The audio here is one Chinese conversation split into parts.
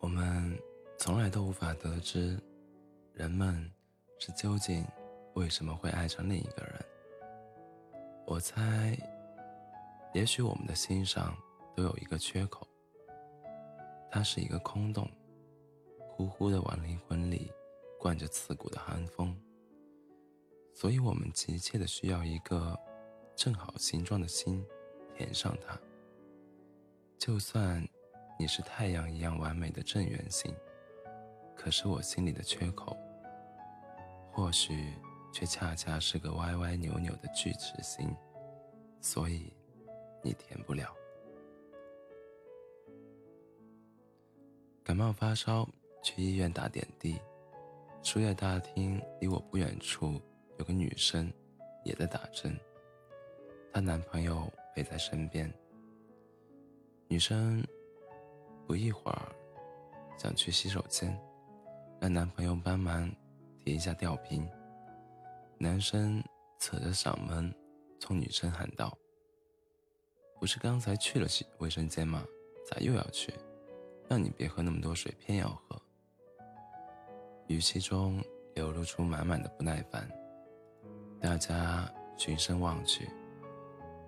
我们从来都无法得知，人们是究竟为什么会爱上另一个人。我猜，也许我们的心上都有一个缺口，它是一个空洞，呼呼的往灵魂里灌着刺骨的寒风。所以我们急切的需要一个正好形状的心，填上它。就算你是太阳一样完美的正圆形，可是我心里的缺口，或许却恰恰是个歪歪扭扭的锯齿形，所以你填不了。感冒发烧，去医院打点滴，输液大厅离我不远处有个女生，也在打针，她男朋友陪在身边。女生不一会儿想去洗手间，让男朋友帮忙提一下吊瓶。男生扯着嗓门冲女生喊道：“不是刚才去了洗卫生间吗？咋又要去？让你别喝那么多水，偏要喝。”语气中流露出满满的不耐烦。大家循声望去，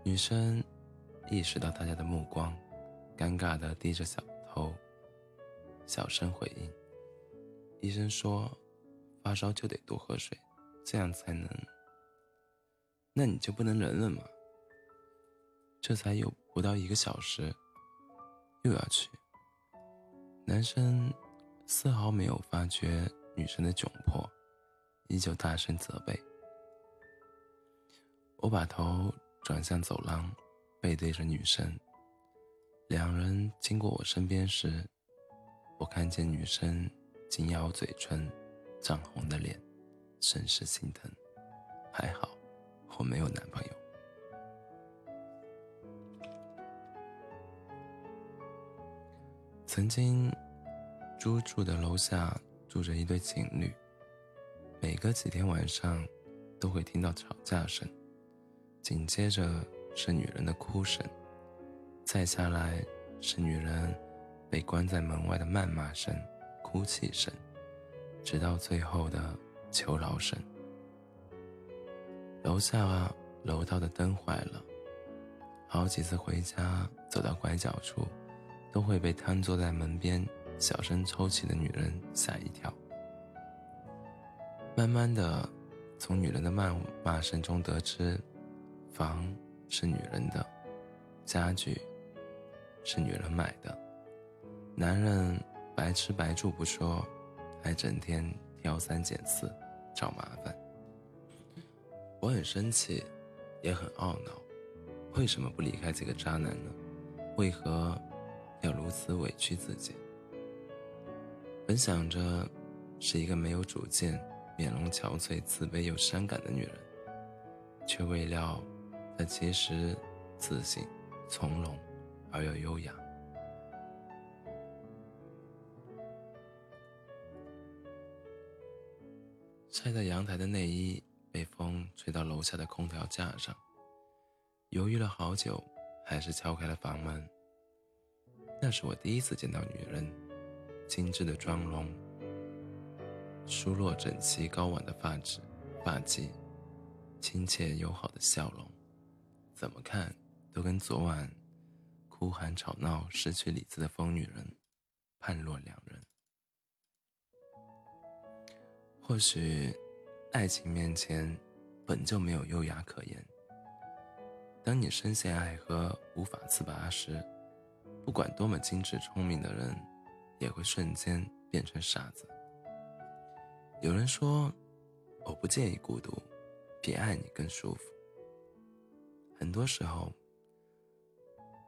女生意识到大家的目光。尴尬的低着小头，小声回应：“医生说，发烧就得多喝水，这样才能……那你就不能忍忍吗？这才有不到一个小时，又要去。”男生丝毫没有发觉女生的窘迫，依旧大声责备。我把头转向走廊，背对着女生。两人经过我身边时，我看见女生紧咬嘴唇、涨红的脸，甚是心疼。还好我没有男朋友。曾经，租住的楼下住着一对情侣，每隔几天晚上都会听到吵架声，紧接着是女人的哭声。再下来是女人被关在门外的谩骂声、哭泣声，直到最后的求饶声。楼下楼道的灯坏了，好几次回家走到拐角处，都会被瘫坐在门边小声抽泣的女人吓一跳。慢慢的，从女人的谩骂声中得知，房是女人的，家具。是女人买的，男人白吃白住不说，还整天挑三拣四，找麻烦。我很生气，也很懊恼，为什么不离开这个渣男呢？为何要如此委屈自己？本想着是一个没有主见、面容憔悴、自卑又伤感的女人，却未料她其实自信、从容。而又优雅。晒在阳台的内衣被风吹到楼下的空调架上，犹豫了好久，还是敲开了房门。那是我第一次见到女人，精致的妆容，梳落整齐高挽的发质、发髻，亲切友好的笑容，怎么看都跟昨晚。哭喊吵闹、失去理智的疯女人，判若两人。或许，爱情面前本就没有优雅可言。当你深陷爱河无法自拔时，不管多么精致聪明的人，也会瞬间变成傻子。有人说：“我不介意孤独，比爱你更舒服。”很多时候。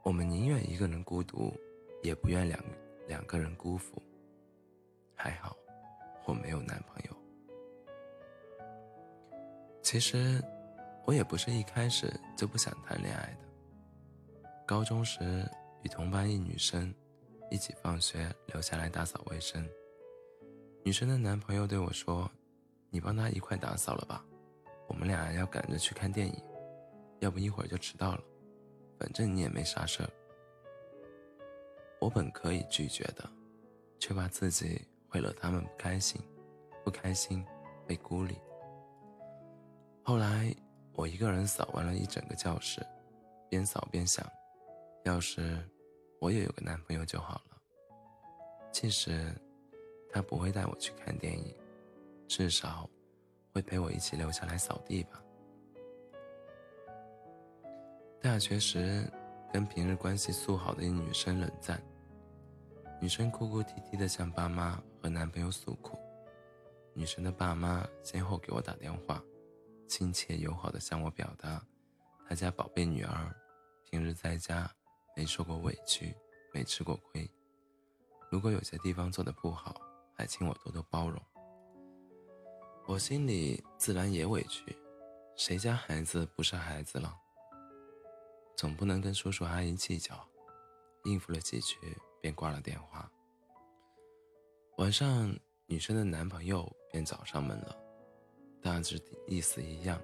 我们宁愿一个人孤独，也不愿两两个人辜负。还好，我没有男朋友。其实，我也不是一开始就不想谈恋爱的。高中时，与同班一女生一起放学留下来打扫卫生。女生的男朋友对我说：“你帮她一块打扫了吧，我们俩要赶着去看电影，要不一会儿就迟到了。”反正你也没啥事儿，我本可以拒绝的，却怕自己会惹他们不开心，不开心被孤立。后来我一个人扫完了一整个教室，边扫边想，要是我也有个男朋友就好了。即使他不会带我去看电影，至少会陪我一起留下来扫地吧。大学时，跟平日关系素好的一女生冷战。女生哭哭啼啼的向爸妈和男朋友诉苦。女生的爸妈先后给我打电话，亲切友好的向我表达，他家宝贝女儿平日在家没受过委屈，没吃过亏。如果有些地方做的不好，还请我多多包容。我心里自然也委屈，谁家孩子不是孩子了？总不能跟叔叔阿姨计较，应付了几句便挂了电话。晚上，女生的男朋友便找上门了，大致意思一样。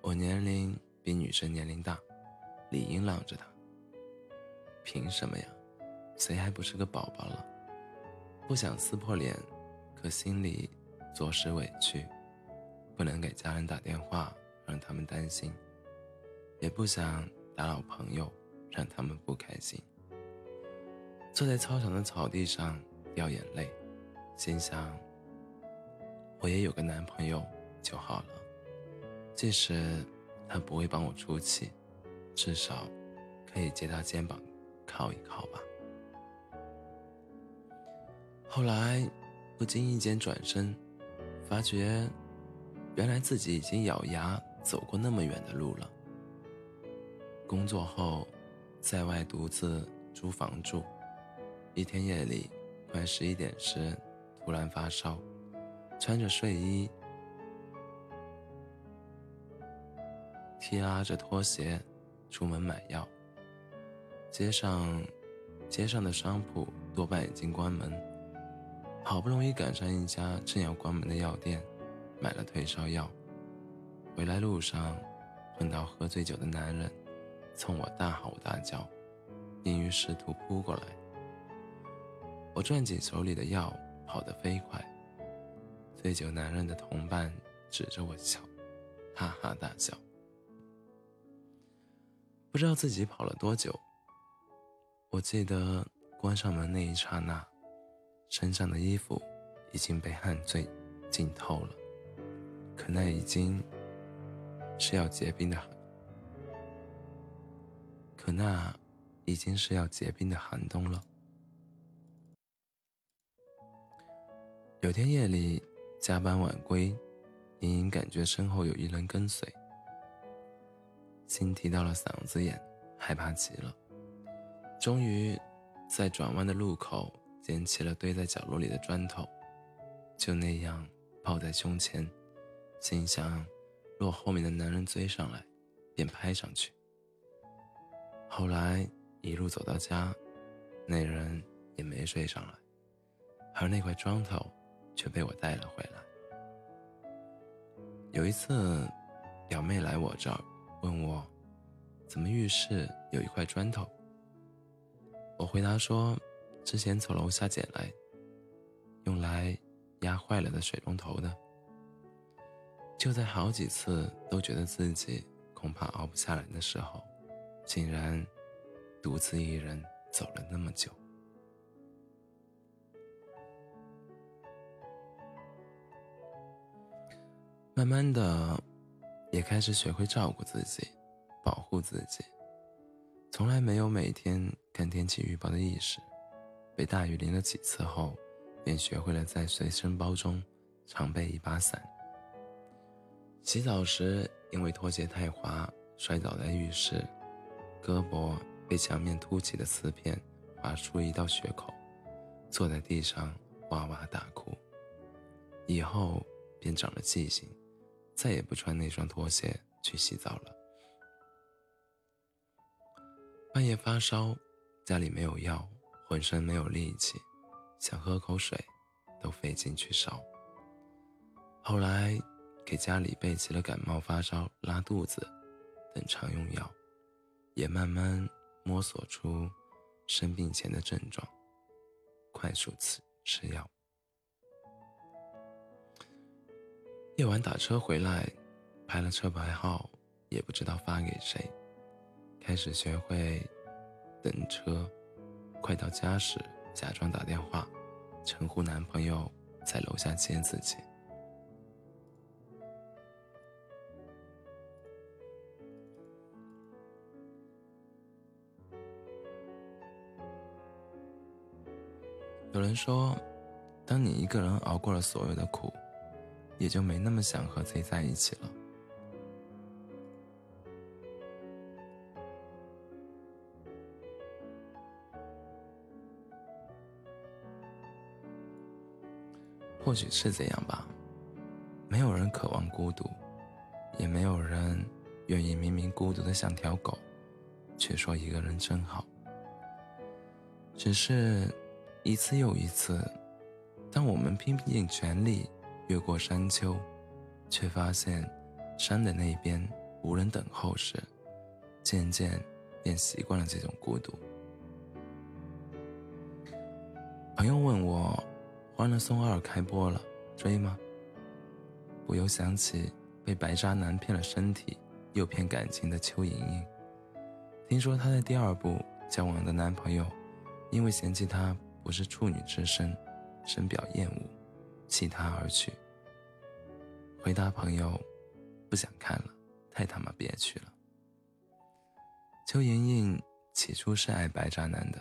我年龄比女生年龄大，理应让着她。凭什么呀？谁还不是个宝宝了？不想撕破脸，可心里着实委屈，不能给家人打电话让他们担心，也不想。打扰朋友，让他们不开心。坐在操场的草地上掉眼泪，心想：我也有个男朋友就好了，即使他不会帮我出气，至少可以借他肩膀靠一靠吧。后来不经意间转身，发觉原来自己已经咬牙走过那么远的路了。工作后，在外独自租房住。一天夜里，快十一点时，突然发烧，穿着睡衣，踢拉着拖鞋出门买药。街上，街上的商铺多半已经关门，好不容易赶上一家正要关门的药店，买了退烧药。回来路上，碰到喝醉酒的男人。冲我大吼大叫，并于试图扑过来。我攥紧手里的药，跑得飞快。醉酒男人的同伴指着我笑，哈哈大笑。不知道自己跑了多久。我记得关上门那一刹那，身上的衣服已经被汗醉浸透了，可那已经是要结冰的。可那已经是要结冰的寒冬了。有天夜里加班晚归，隐隐感觉身后有一人跟随，心提到了嗓子眼，害怕极了。终于在转弯的路口捡起了堆在角落里的砖头，就那样抱在胸前，心想：若后面的男人追上来，便拍上去。后来一路走到家，那人也没追上来，而那块砖头却被我带了回来。有一次，表妹来我这儿问我，怎么浴室有一块砖头？我回答说，之前从楼下捡来，用来压坏了的水龙头的。就在好几次都觉得自己恐怕熬不下来的时候。竟然独自一人走了那么久，慢慢的也开始学会照顾自己，保护自己。从来没有每天看天气预报的意识，被大雨淋了几次后，便学会了在随身包中常备一把伞。洗澡时因为拖鞋太滑，摔倒在浴室。胳膊被墙面凸起的瓷片划出一道血口，坐在地上哇哇大哭。以后便长了记性，再也不穿那双拖鞋去洗澡了。半夜发烧，家里没有药，浑身没有力气，想喝口水都费劲去烧。后来给家里备齐了感冒、发烧、拉肚子等常用药。也慢慢摸索出生病前的症状，快速吃吃药。夜晚打车回来，拍了车牌号，也不知道发给谁。开始学会等车，快到家时假装打电话，称呼男朋友在楼下接自己。有人说，当你一个人熬过了所有的苦，也就没那么想和谁在一起了。或许是这样吧。没有人渴望孤独，也没有人愿意明明孤独的像条狗，却说一个人真好。只是。一次又一次，当我们拼尽全力越过山丘，却发现山的那边无人等候时，渐渐便习惯了这种孤独。朋友问我，《欢乐颂二》开播了，追吗？不由想起被白渣男骗了身体又骗感情的邱莹莹。听说她在第二部交往的男朋友，因为嫌弃她。不是处女之身，深表厌恶，弃他而去。回答朋友，不想看了，太他妈憋屈了。邱莹莹起初是爱白渣男的，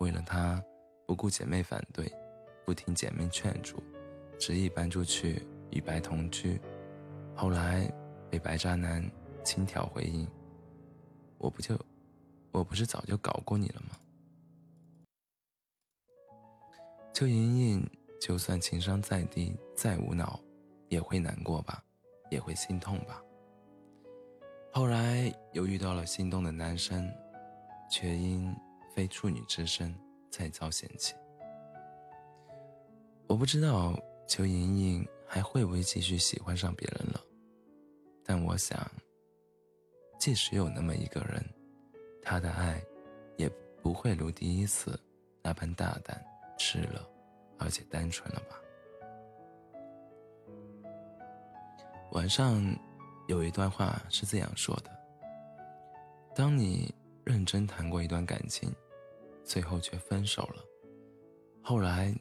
为了他，不顾姐妹反对，不听姐妹劝阻，执意搬出去与白同居。后来被白渣男轻佻回应：“我不就，我不是早就搞过你了吗？”邱莹莹就算情商再低、再无脑，也会难过吧，也会心痛吧。后来又遇到了心动的男生，却因非处女之身再遭嫌弃。我不知道邱莹莹还会不会继续喜欢上别人了，但我想，即使有那么一个人，他的爱也不会如第一次那般大胆。吃了，而且单纯了吧？晚上有一段话是这样说的：当你认真谈过一段感情，最后却分手了，后来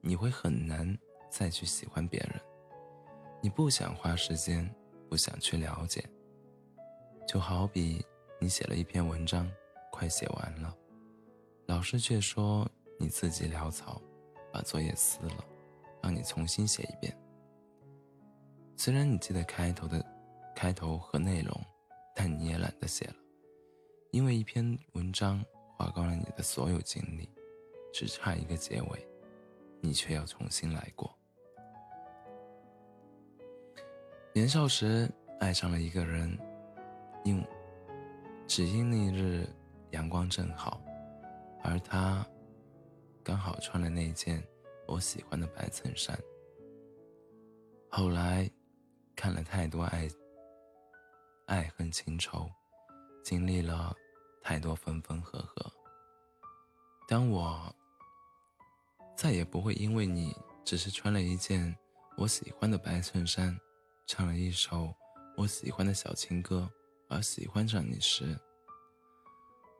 你会很难再去喜欢别人。你不想花时间，不想去了解，就好比你写了一篇文章，快写完了，老师却说。你自己潦草，把作业撕了，让你重新写一遍。虽然你记得开头的开头和内容，但你也懒得写了，因为一篇文章花光了你的所有精力，只差一个结尾，你却要重新来过。年少时爱上了一个人，因只因那日阳光正好，而他。刚好穿了那件我喜欢的白衬衫。后来，看了太多爱、爱恨情仇，经历了太多分分合合。当我再也不会因为你只是穿了一件我喜欢的白衬衫，唱了一首我喜欢的小情歌而喜欢上你时，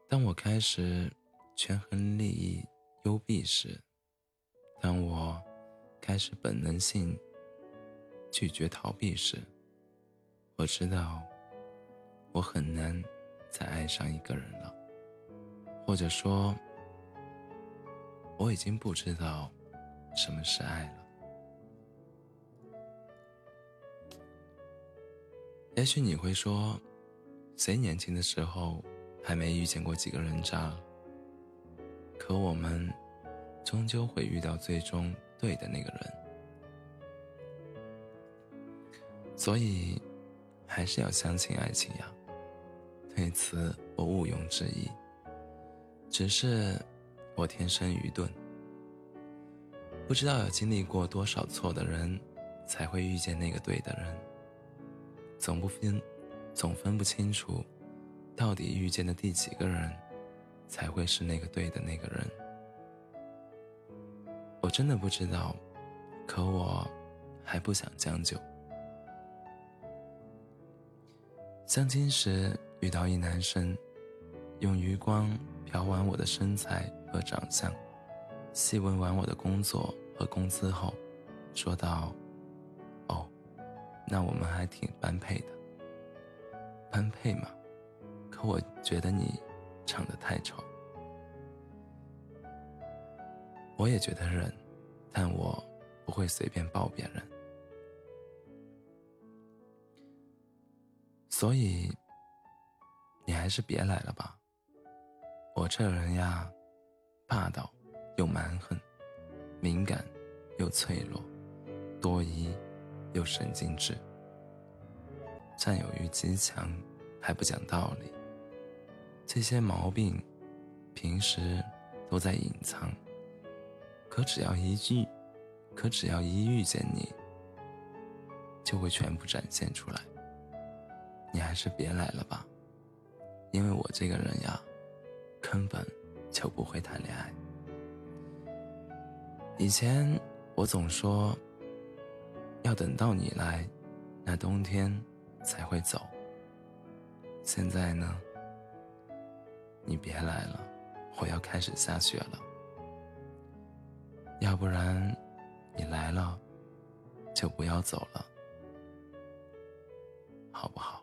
当我开始权衡利益。幽闭时，当我开始本能性拒绝逃避时，我知道我很难再爱上一个人了，或者说，我已经不知道什么是爱了。也许你会说，谁年轻的时候还没遇见过几个人渣？可我们终究会遇到最终对的那个人，所以还是要相信爱情呀。对此我毋庸置疑。只是我天生愚钝，不知道要经历过多少错的人，才会遇见那个对的人。总不分，总分不清楚，到底遇见的第几个人。才会是那个对的那个人。我真的不知道，可我还不想将就。相亲时遇到一男生，用余光瞟完我的身材和长相，细问完我的工作和工资后，说道：“哦，那我们还挺般配的。般配嘛？可我觉得你长得太丑。”我也觉得忍，但我不会随便抱别人。所以，你还是别来了吧。我这人呀，霸道又蛮横，敏感又脆弱，多疑又神经质，占有欲极强，还不讲道理。这些毛病，平时都在隐藏。可只要一遇，可只要一遇见你，就会全部展现出来。你还是别来了吧，因为我这个人呀，根本就不会谈恋爱。以前我总说，要等到你来，那冬天才会走。现在呢，你别来了，我要开始下雪了。要不然，你来了，就不要走了，好不好？